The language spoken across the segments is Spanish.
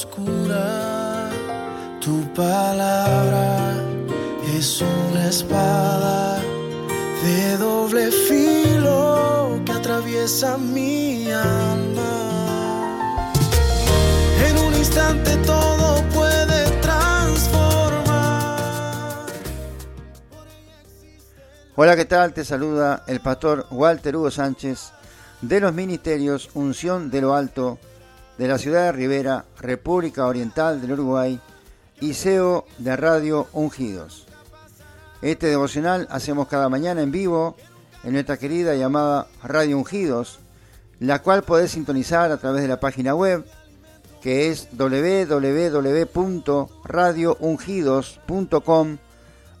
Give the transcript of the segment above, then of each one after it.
oscura, tu palabra es una espada de doble filo que atraviesa mi alma. En un instante todo puede transformar. Hola, ¿qué tal? Te saluda el pastor Walter Hugo Sánchez de los Ministerios Unción de lo Alto de la ciudad de Rivera, República Oriental del Uruguay y CEO de Radio Ungidos. Este devocional hacemos cada mañana en vivo en nuestra querida llamada Radio Ungidos, la cual podés sintonizar a través de la página web que es www.radioungidos.com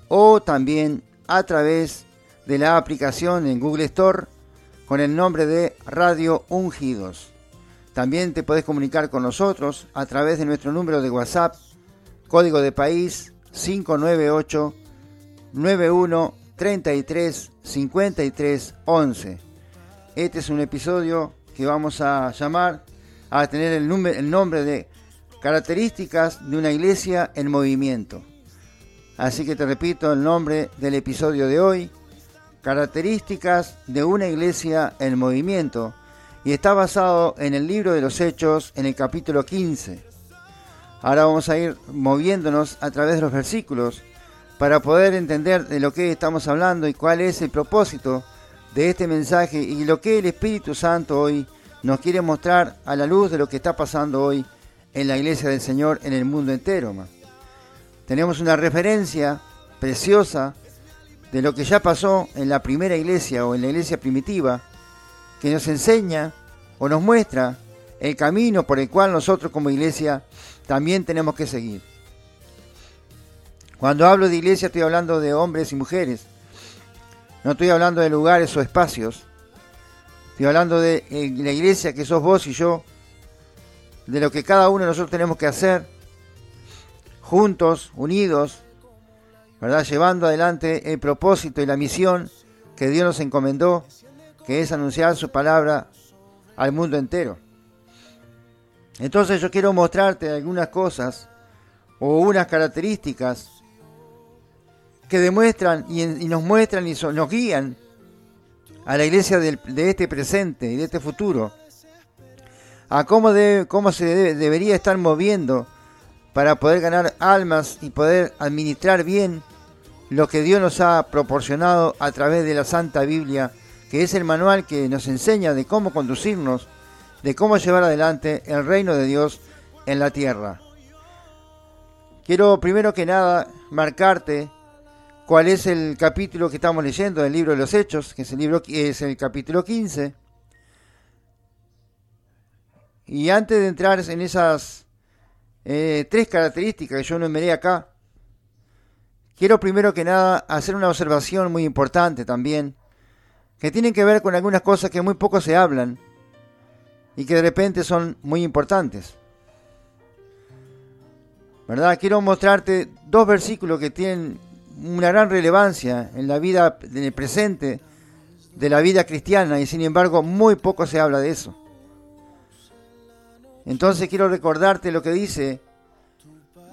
o también a través de la aplicación en Google Store con el nombre de Radio Ungidos. También te podés comunicar con nosotros a través de nuestro número de WhatsApp, código de país 598 91 33 53 11. Este es un episodio que vamos a llamar a tener el, el nombre de características de una iglesia en movimiento. Así que te repito el nombre del episodio de hoy, características de una iglesia en movimiento y está basado en el libro de los Hechos en el capítulo 15. Ahora vamos a ir moviéndonos a través de los versículos para poder entender de lo que estamos hablando y cuál es el propósito de este mensaje y lo que el Espíritu Santo hoy nos quiere mostrar a la luz de lo que está pasando hoy en la iglesia del Señor en el mundo entero. Tenemos una referencia preciosa de lo que ya pasó en la primera iglesia o en la iglesia primitiva que nos enseña o nos muestra el camino por el cual nosotros como iglesia también tenemos que seguir. Cuando hablo de iglesia estoy hablando de hombres y mujeres. No estoy hablando de lugares o espacios. Estoy hablando de eh, la iglesia que sos vos y yo. De lo que cada uno de nosotros tenemos que hacer. Juntos, unidos. ¿Verdad? Llevando adelante el propósito y la misión que Dios nos encomendó que es anunciar su palabra al mundo entero. Entonces yo quiero mostrarte algunas cosas o unas características que demuestran y, nos muestran y nos guían a la iglesia de este presente y de este futuro, a cómo, cómo se debería estar moviendo para poder ganar almas y poder administrar bien lo que Dios nos ha proporcionado a través de la Santa Biblia que es el manual que nos enseña de cómo conducirnos, de cómo llevar adelante el reino de Dios en la tierra. Quiero primero que nada marcarte cuál es el capítulo que estamos leyendo del libro de los Hechos, que es el, libro, capítulo 15. Y antes de entrar en esas eh, tres características que yo enumeré acá, quiero primero que nada hacer una observación muy importante también que tienen que ver con algunas cosas que muy poco se hablan y que de repente son muy importantes. ¿Verdad? Quiero mostrarte dos versículos que tienen una gran relevancia en la vida, en el presente de la vida cristiana y sin embargo muy poco se habla de eso. Entonces quiero recordarte lo que dice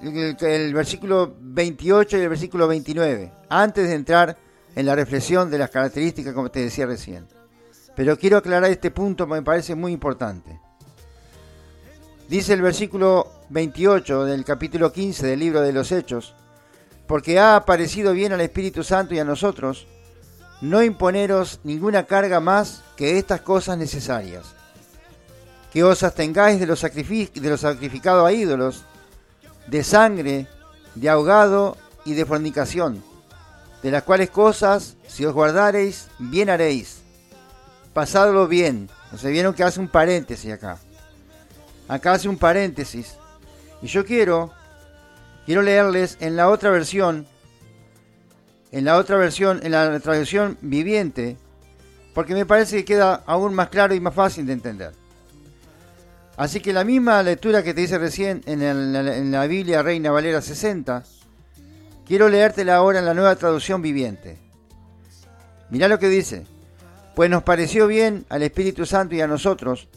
el, el versículo 28 y el versículo 29, antes de entrar en la reflexión de las características, como te decía recién. Pero quiero aclarar este punto me parece muy importante. Dice el versículo 28 del capítulo 15 del libro de los Hechos, porque ha aparecido bien al Espíritu Santo y a nosotros, no imponeros ninguna carga más que estas cosas necesarias, que os abstengáis de los, de los sacrificados a ídolos, de sangre, de ahogado y de fornicación de las cuales cosas, si os guardareis, bien haréis. Pasadlo bien. O sea, vieron que hace un paréntesis acá. Acá hace un paréntesis. Y yo quiero, quiero leerles en la otra versión, en la otra versión, en la traducción viviente, porque me parece que queda aún más claro y más fácil de entender. Así que la misma lectura que te hice recién en, en la Biblia Reina Valera 60, Quiero leértela ahora en la nueva traducción viviente. Mirá lo que dice. Pues nos pareció bien al Espíritu Santo y a nosotros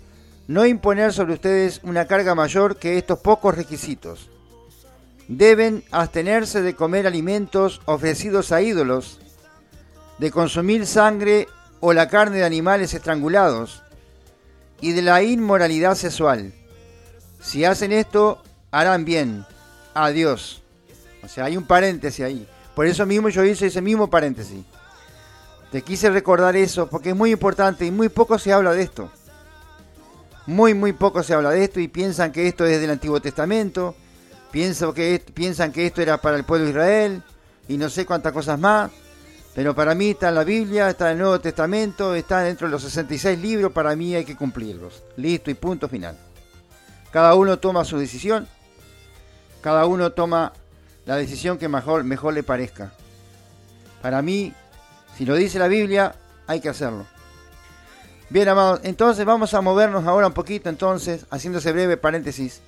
no imponer sobre ustedes una carga mayor que estos pocos requisitos. Deben abstenerse de comer alimentos ofrecidos a ídolos, de consumir sangre o la carne de animales estrangulados y de la inmoralidad sexual. Si hacen esto, harán bien. Adiós. O sea, hay un paréntesis ahí. Por eso mismo yo hice ese mismo paréntesis. Te quise recordar eso porque es muy importante y muy poco se habla de esto. Muy, muy poco se habla de esto y piensan que esto es del Antiguo Testamento, piensan que, piensan que esto era para el pueblo de Israel y no sé cuántas cosas más. Pero para mí está en la Biblia, está en el Nuevo Testamento, está dentro de los 66 libros, para mí hay que cumplirlos. Listo y punto final. Cada uno toma su decisión, cada uno toma la decisión que mejor, mejor le parezca. Para mí, si lo dice la Biblia, hay que hacerlo. Bien, amados, entonces vamos a movernos ahora un poquito, entonces, haciéndose breve paréntesis,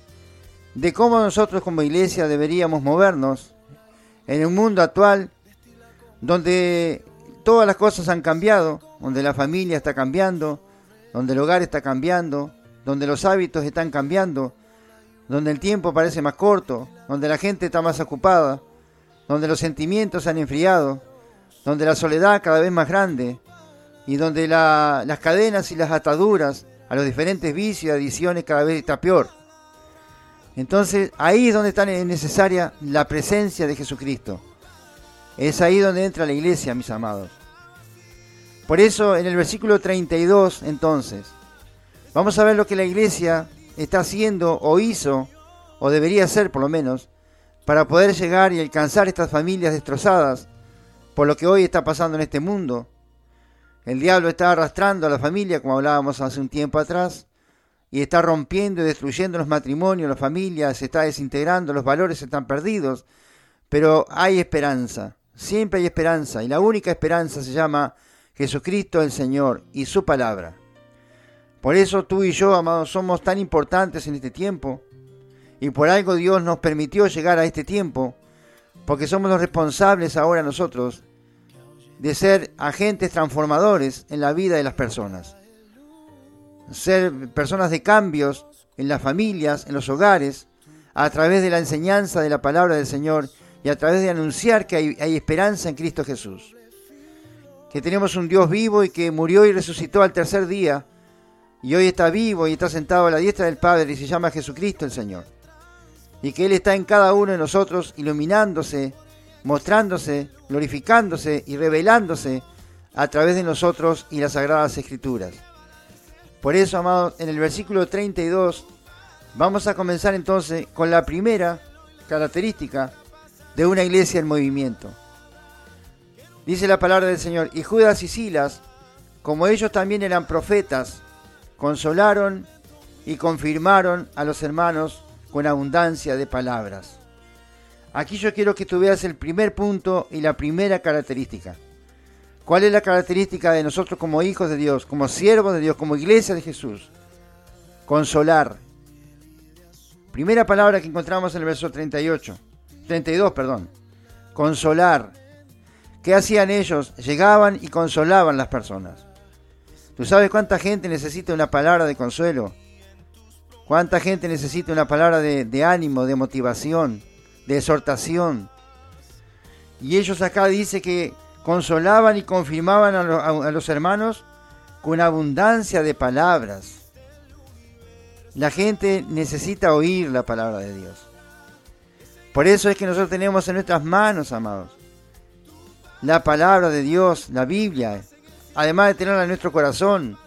de cómo nosotros como iglesia deberíamos movernos en un mundo actual donde todas las cosas han cambiado, donde la familia está cambiando, donde el hogar está cambiando, donde los hábitos están cambiando, donde el tiempo parece más corto, donde la gente está más ocupada, donde los sentimientos se han enfriado, donde la soledad cada vez más grande, y donde las cadenas y las ataduras a los diferentes vicios y adicciones cada vez está peor. Entonces ahí es donde está necesaria la presencia de Jesucristo. Es ahí donde entra la iglesia, mis amados. Por eso en el versículo 32 entonces, vamos a ver lo que la iglesia está haciendo o hizo, o debería hacer por lo menos, para poder llegar y alcanzar estas familias destrozadas por lo que hoy está pasando en este mundo el diablo está arrastrando a la familia, como hablábamos hace un tiempo atrás, y está rompiendo y destruyendo los matrimonios, las familias, se está desintegrando, los valores están perdidos, pero hay esperanza, siempre hay esperanza, y la única esperanza se llama Jesucristo el Señor y su palabra. Por eso tú y yo, amados, somos tan importantes en este tiempo, y por algo Dios nos permitió llegar a este tiempo, porque somos los responsables ahora nosotros de ser agentes transformadores en la vida de las personas. Ser personas de cambios en las familias, en los hogares, a través de la enseñanza de la palabra del Señor y a través de anunciar que hay, esperanza en Cristo Jesús. Que tenemos un Dios vivo y que murió y resucitó al tercer día y hoy está vivo y está sentado a la diestra del Padre y se llama Jesucristo el Señor. Y que Él está en cada uno de nosotros iluminándose mostrándose, glorificándose y revelándose a través de nosotros y las sagradas escrituras. Por eso, amados, en el versículo 32 vamos a comenzar entonces con la primera característica de una iglesia en movimiento. Dice la palabra del Señor, y Judas y Silas, como ellos también eran profetas, consolaron y confirmaron a los hermanos con abundancia de palabras. Aquí yo quiero que tú veas el primer punto y la primera característica. ¿Cuál es la característica de nosotros como hijos de Dios, como siervos de Dios, como iglesia de Jesús? Consolar. Primera palabra que encontramos en el verso 38, 32, perdón. Consolar. ¿Qué hacían ellos? Llegaban y consolaban las personas. ¿Tú sabes cuánta gente necesita una palabra de consuelo? ¿Cuánta gente necesita una palabra de, ánimo, de motivación? de exhortación. Y ellos acá dice que consolaban y confirmaban a, los hermanos con abundancia de palabras. La gente necesita oír la palabra de Dios. Por eso es que nosotros tenemos en nuestras manos, amados, la palabra de Dios, la Biblia. Además de tenerla en nuestro corazón,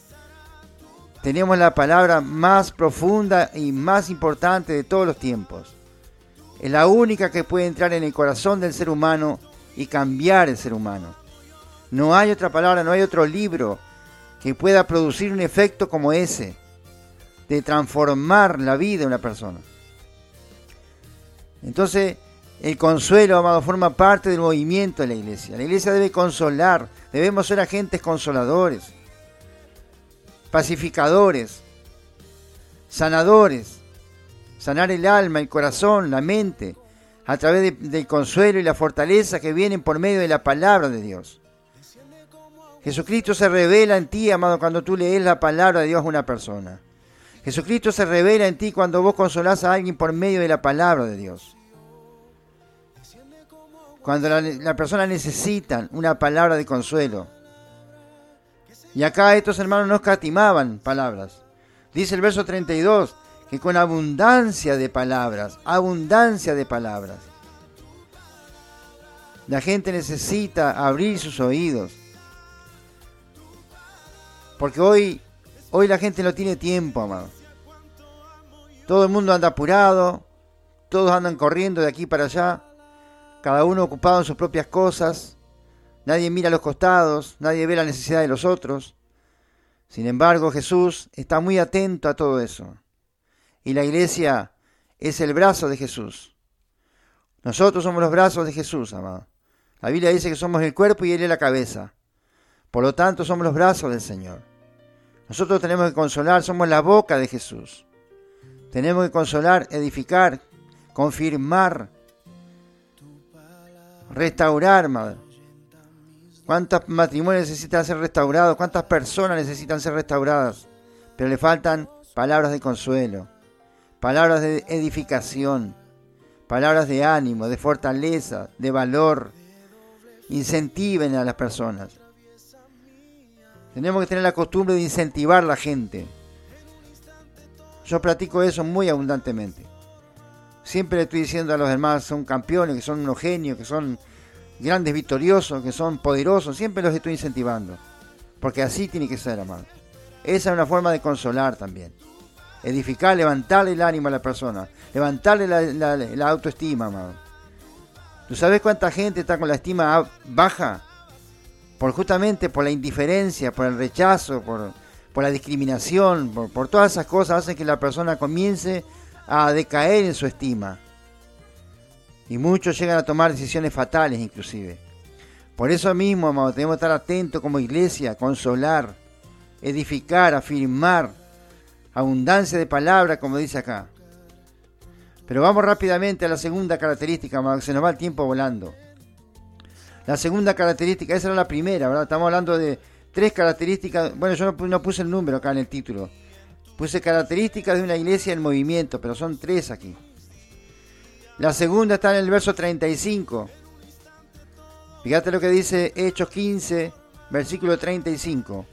tenemos la palabra más profunda y más importante de todos los tiempos. Es la única que puede entrar en el corazón del ser humano y cambiar el ser humano. No hay otra palabra, no hay otro libro que pueda producir un efecto como ese, de transformar la vida de una persona. Entonces, el consuelo, amado, forma parte del movimiento de la iglesia. La iglesia debe consolar, debemos ser agentes consoladores, pacificadores, sanadores, sanar el alma, el corazón, la mente, a través del consuelo y la fortaleza que vienen por medio de la palabra de Dios. Jesucristo se revela en ti, amado, cuando tú lees la palabra de Dios a una persona. Jesucristo se revela en ti cuando vos consolás a alguien por medio de la palabra de Dios. Cuando la, persona necesita una palabra de consuelo. Y acá estos hermanos no escatimaban palabras. Dice el verso 32 que con abundancia de palabras, abundancia de palabras. La gente necesita abrir sus oídos. Porque hoy, hoy la gente no tiene tiempo, amado. Todo el mundo anda apurado, todos andan corriendo de aquí para allá, cada uno ocupado en sus propias cosas, nadie mira a los costados, nadie ve la necesidad de los otros. Sin embargo, Jesús está muy atento a todo eso. Y la iglesia es el brazo de Jesús. Nosotros somos los brazos de Jesús, amado. La Biblia dice que somos el cuerpo y Él es la cabeza. Por lo tanto, somos los brazos del Señor. Nosotros tenemos que consolar, somos la boca de Jesús. Tenemos que consolar, edificar, confirmar, restaurar, madre. ¿Cuántos matrimonios necesitan ser restaurados? ¿Cuántas personas necesitan ser restauradas? Pero le faltan palabras de consuelo, palabras de edificación, palabras de ánimo, de fortaleza, de valor. Incentiven a las personas. Tenemos que tener la costumbre de incentivar a la gente. Yo practico eso muy abundantemente. Siempre le estoy diciendo a los demás, son campeones, que son unos genios, que son grandes victoriosos, que son poderosos. Siempre los estoy incentivando. Porque así tiene que ser, amado. Esa es una forma de consolar también. Edificar, levantarle el ánimo a la persona. Levantarle la, autoestima, amado. ¿Tú sabes cuánta gente está con la estima baja? Por justamente por la indiferencia, por el rechazo, por, por la discriminación, por, todas esas cosas, hacen que la persona comience a decaer en su estima. Y muchos llegan a tomar decisiones fatales inclusive. Por eso mismo, amado, tenemos que estar atentos como iglesia, consolar, edificar, afirmar, abundancia de palabras, como dice acá. Pero vamos rápidamente a la segunda característica, amado, que se nos va el tiempo volando. La segunda característica, esa era la primera, ¿verdad? Estamos hablando de tres características. Bueno, yo no, puse el número acá en el título. Puse características de una iglesia en movimiento, pero son tres aquí. La segunda está en el verso 35. Fíjate lo que dice Hechos 15, versículo 35.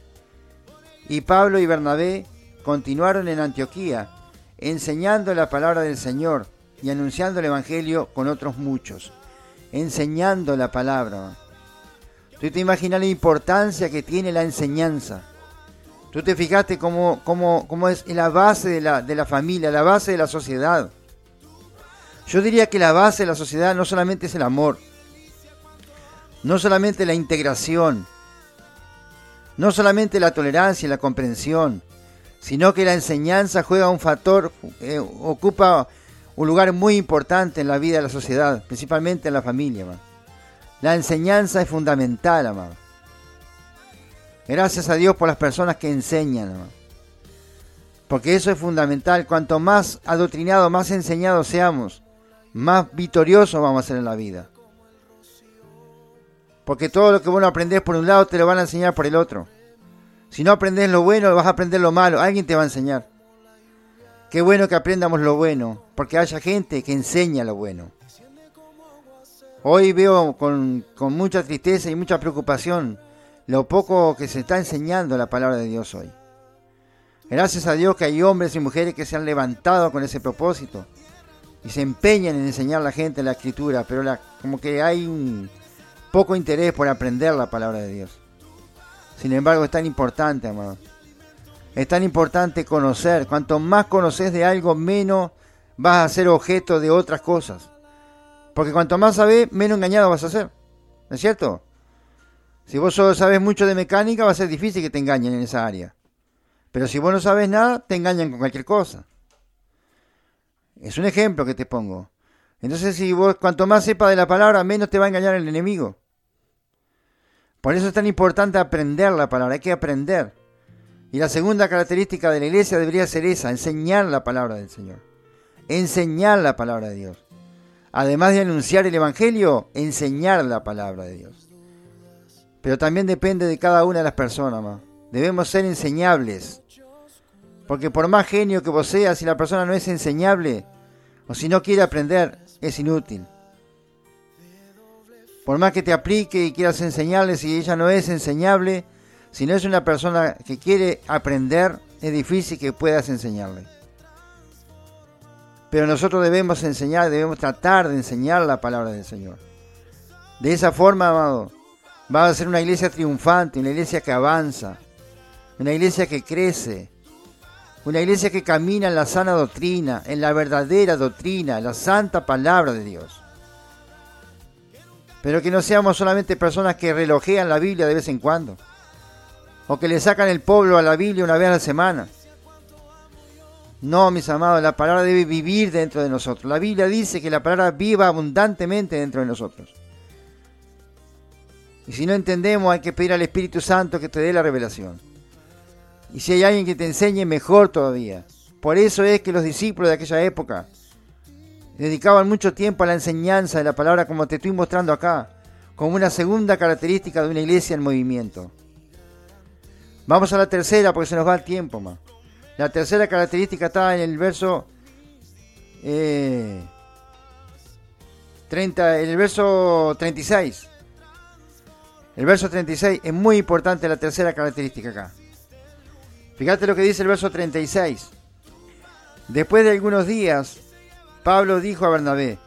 Y Pablo y Bernabé continuaron en Antioquía, enseñando la palabra del Señor y anunciando el Evangelio con otros muchos. Enseñando la palabra. Tú te imaginas la importancia que tiene la enseñanza. Tú te fijaste cómo, cómo, es la base de la, de la familia, la base de la sociedad. Yo diría que la base de la sociedad no solamente es el amor, no solamente la integración, no solamente la tolerancia y la comprensión, sino que la enseñanza juega un factor, eh, ocupa un lugar muy importante en la vida de la sociedad, principalmente en la familia. La enseñanza es fundamental, amado. Gracias a Dios por las personas que enseñan, amado. Porque eso es fundamental. Cuanto más adoctrinados, más enseñados seamos, más victoriosos vamos a ser en la vida. Porque todo lo que vos no aprendés por un lado te lo van a enseñar por el otro. Si no aprendes lo bueno, vas a aprender lo malo. Alguien te va a enseñar. Qué bueno que aprendamos lo bueno, porque haya gente que enseña lo bueno. Hoy veo con, mucha tristeza y mucha preocupación lo poco que se está enseñando la palabra de Dios hoy. Gracias a Dios que hay hombres y mujeres que se han levantado con ese propósito y se empeñan en enseñar a la gente la escritura, pero la, como que hay un poco interés por aprender la palabra de Dios. Sin embargo, es tan importante, amado. Es tan importante conocer. Cuanto más conoces de algo, menos vas a ser objeto de otras cosas. Porque cuanto más sabes, menos engañado vas a ser. ¿No es cierto? Si vos solo sabes mucho de mecánica, va a ser difícil que te engañen en esa área. Pero si vos no sabes nada, te engañan con cualquier cosa. Es un ejemplo que te pongo. Entonces, si vos cuanto más sepas de la palabra, menos te va a engañar el enemigo. Por eso es tan importante aprender la palabra, hay que aprender. Y la segunda característica de la iglesia debería ser esa, enseñar la palabra del Señor. Enseñar la palabra de Dios además de anunciar el Evangelio, enseñar la palabra de Dios. Pero también depende de cada una de las personas. Debemos ser enseñables. Porque por más genio que vos seas, si la persona no es enseñable o si no quiere aprender, es inútil. Por más que te aplique y quieras enseñarle, si ella no es enseñable, si no es una persona que quiere aprender, es difícil que puedas enseñarle. Pero nosotros debemos enseñar, debemos tratar de enseñar la palabra del Señor. De esa forma, amado, va a ser una iglesia triunfante, una iglesia que avanza, una iglesia que crece, una iglesia que camina en la sana doctrina, en la verdadera doctrina, en la santa palabra de Dios. Pero que no seamos solamente personas que relojean la Biblia de vez en cuando, o que le sacan el pueblo a la Biblia una vez a la semana. No, mis amados, la palabra debe vivir dentro de nosotros. La Biblia dice que la palabra viva abundantemente dentro de nosotros. Y si no entendemos, hay que pedir al Espíritu Santo que te dé la revelación. Y si hay alguien que te enseñe, mejor todavía. Por eso es que los discípulos de aquella época dedicaban mucho tiempo a la enseñanza de la palabra, como te estoy mostrando acá, como una segunda característica de una iglesia en movimiento. Vamos a la tercera porque se nos va el tiempo más. La tercera característica está en el verso 30, eh, en el verso 36. El verso 36 es muy importante la tercera característica acá. Fíjate lo que dice el verso 36. Después de algunos días, Pablo dijo a Bernabé,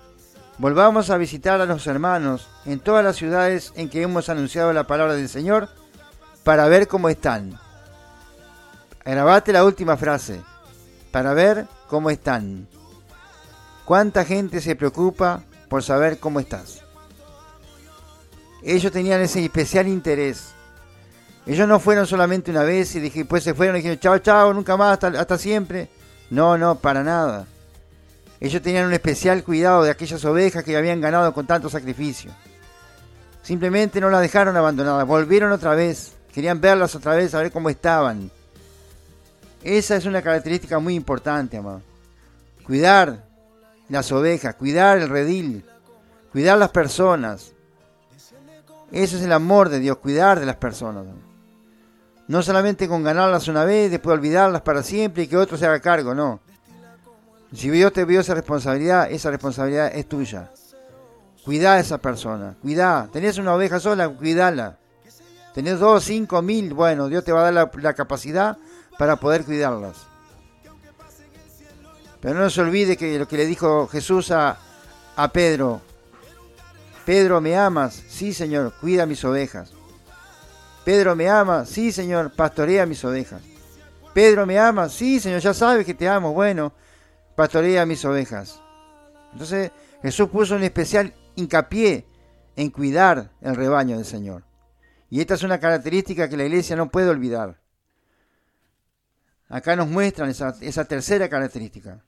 volvamos a visitar a los hermanos en todas las ciudades en que hemos anunciado la palabra del Señor para ver cómo están. Grabate la última frase, para ver cómo están. ¿Cuánta gente se preocupa por saber cómo estás? ellos tenían ese especial interés. Ellos no fueron solamente una vez y dije, pues se fueron y dijeron, chao, chao, nunca más, hasta, siempre. No, no, para nada. Ellos tenían un especial cuidado de aquellas ovejas que habían ganado con tanto sacrificio. Simplemente no las dejaron abandonadas, volvieron otra vez, querían verlas otra vez, a ver cómo estaban. Esa es una característica muy importante, amado. Cuidar las ovejas, cuidar el redil, cuidar las personas, eso es el amor de Dios, cuidar de las personas. No solamente con ganarlas una vez, después olvidarlas para siempre y que otro se haga cargo, no. Si Dios te vio esa responsabilidad, esa responsabilidad es tuya. Cuidá a esa persona, cuidá. Tenés una oveja sola, cuidala. Tenés dos, cinco mil, bueno, Dios te va a dar la, capacidad para poder cuidarlas. Pero no se olvide que lo que le dijo Jesús a, a Pedro, Pedro, ¿me amas? Sí, Señor, cuida mis ovejas. Pedro, ¿me ama? Sí, Señor, pastorea mis ovejas. Pedro, ¿me ama? Sí, Señor, ya sabes que te amo. Bueno, pastorea mis ovejas. Entonces Jesús puso un especial hincapié en cuidar el rebaño del Señor. Y esta es una característica que la iglesia no puede olvidar. Acá nos muestran esa, esa tercera característica.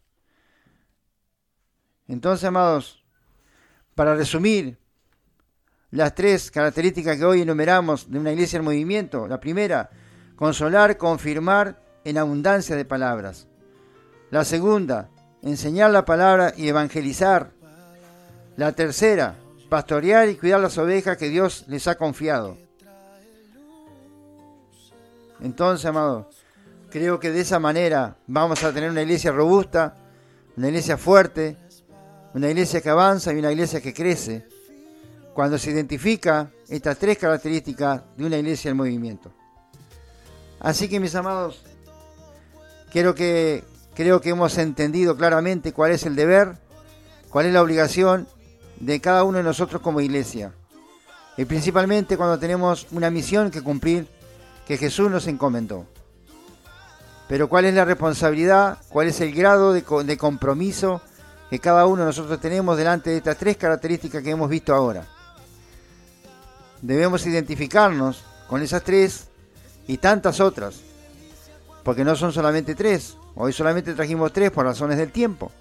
Entonces, amados, para resumir, las tres características que hoy enumeramos de una iglesia en movimiento. La primera, consolar, confirmar en abundancia de palabras. La segunda, enseñar la palabra y evangelizar. La tercera, pastorear y cuidar las ovejas que Dios les ha confiado. Entonces, amados, creo que de esa manera vamos a tener una iglesia robusta, una iglesia fuerte, una iglesia que avanza y una iglesia que crece cuando se identifica estas tres características de una iglesia en movimiento. Así que mis amados, quiero que, creo que hemos entendido claramente cuál es el deber, cuál es la obligación de cada uno de nosotros como iglesia. Y principalmente cuando tenemos una misión que cumplir que Jesús nos encomendó. Pero cuál es la responsabilidad, cuál es el grado de, de compromiso que cada uno de nosotros tenemos delante de estas tres características que hemos visto ahora debemos identificarnos con esas tres y tantas otras, porque no son solamente tres, hoy solamente trajimos tres por razones del tiempo,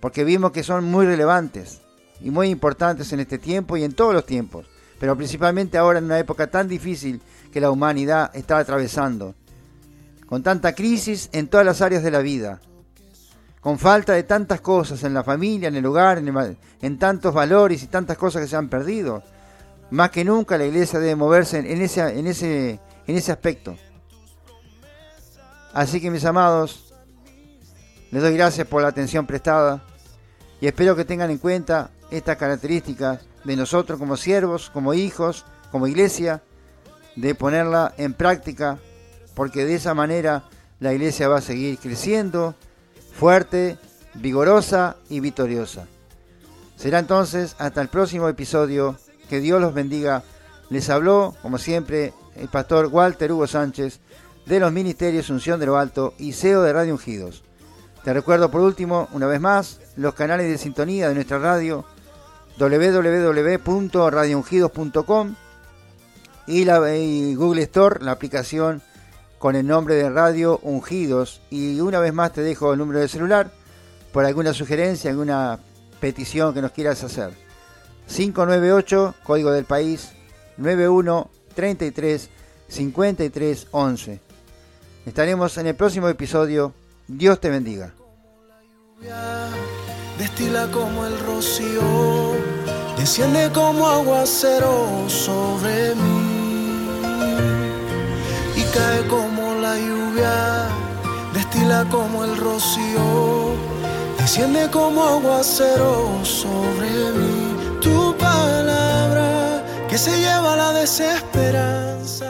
porque vimos que son muy relevantes y muy importantes en este tiempo y en todos los tiempos, pero principalmente ahora en una época tan difícil que la humanidad está atravesando, con tanta crisis en todas las áreas de la vida, con falta de tantas cosas en la familia, en el hogar, en, en tantos valores y tantas cosas que se han perdido más que nunca la iglesia debe moverse en ese, en ese, en ese aspecto. Así que mis amados, les doy gracias por la atención prestada y espero que tengan en cuenta estas características de nosotros como siervos, como hijos, como iglesia, de ponerla en práctica, porque de esa manera la iglesia va a seguir creciendo, fuerte, vigorosa y victoriosa. Será entonces hasta el próximo episodio. Que Dios los bendiga. Les habló, como siempre, el pastor Walter Hugo Sánchez de los Ministerios Unción de lo Alto y CEO de Radio Ungidos. Te recuerdo por último, una vez más, los canales de sintonía de nuestra radio www.radioungidos.com y, la, Google Store, la aplicación con el nombre de Radio Ungidos. Y una vez más te dejo el número de celular por alguna sugerencia, alguna petición que nos quieras hacer. 598, código del país, 91 33 53 11. Estaremos en el próximo episodio. Dios te bendiga. Destila como el rocío, desciende como aguacero sobre mí y cae como la lluvia, destila como el rocío desciende como aguacero sobre mí. Se lleva la desesperanza.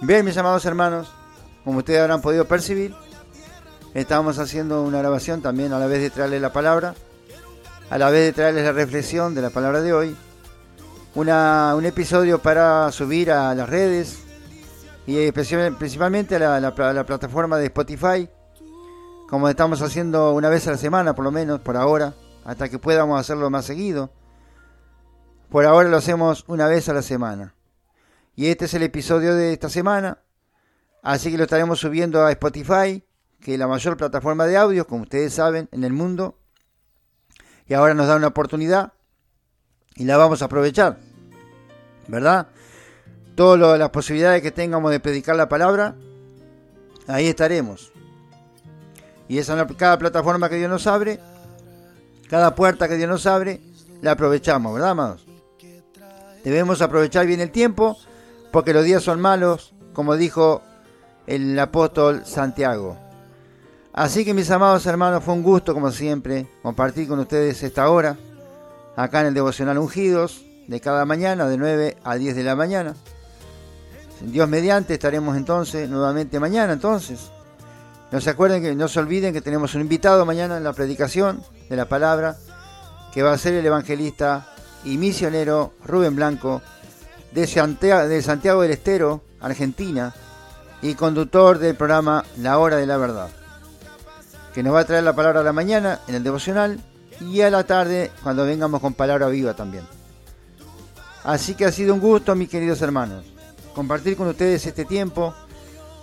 Bien, mis amados hermanos, como ustedes habrán podido percibir, estamos haciendo una grabación también a la vez de traerles la palabra, a la vez de traerles la reflexión de la palabra de hoy, un episodio para subir a las redes y principalmente a la plataforma de Spotify como estamos haciendo una vez a la semana, por lo menos, por ahora, hasta que podamos hacerlo más seguido. Por ahora lo hacemos una vez a la semana. Y este es el episodio de esta semana, así que lo estaremos subiendo a Spotify, que es la mayor plataforma de audio, como ustedes saben, en el mundo. Y ahora nos da una oportunidad y la vamos a aprovechar, ¿verdad? Todas las posibilidades que tengamos de predicar la palabra, ahí estaremos. Y esa cada plataforma que Dios nos abre, cada puerta que Dios nos abre, la aprovechamos, ¿verdad, amados? Debemos aprovechar bien el tiempo, porque los días son malos, como dijo el apóstol Santiago. Así que mis amados hermanos, fue un gusto, como siempre, compartir con ustedes esta hora, acá en el Devocional Ungidos, de cada mañana, de 9 a 10 de la mañana. Dios mediante, estaremos entonces nuevamente mañana, entonces, no se acuerden que no se olviden que tenemos un invitado mañana en la predicación de la palabra, que va a ser el evangelista y misionero Rubén Blanco de Santiago, de Santiago del Estero, Argentina, y conductor del programa La Hora de la Verdad, que nos va a traer la palabra a la mañana en el devocional y a la tarde cuando vengamos con palabra viva también. Así que ha sido un gusto, mis queridos hermanos, compartir con ustedes este tiempo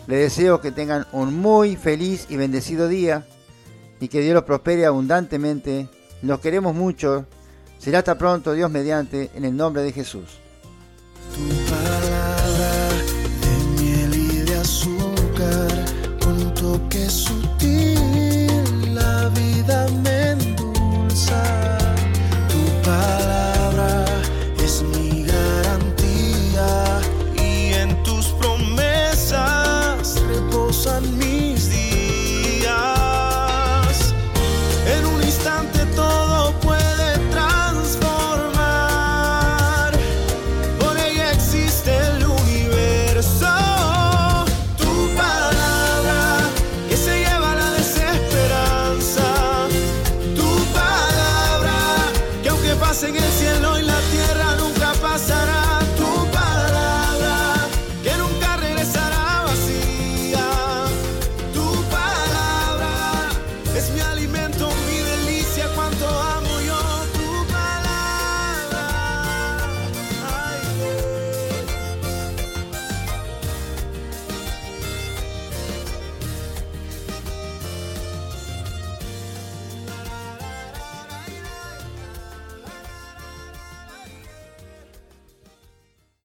les deseo que tengan un muy feliz y bendecido día y que Dios los prospere abundantemente. Los queremos mucho. Será hasta pronto, Dios mediante, en el nombre de Jesús.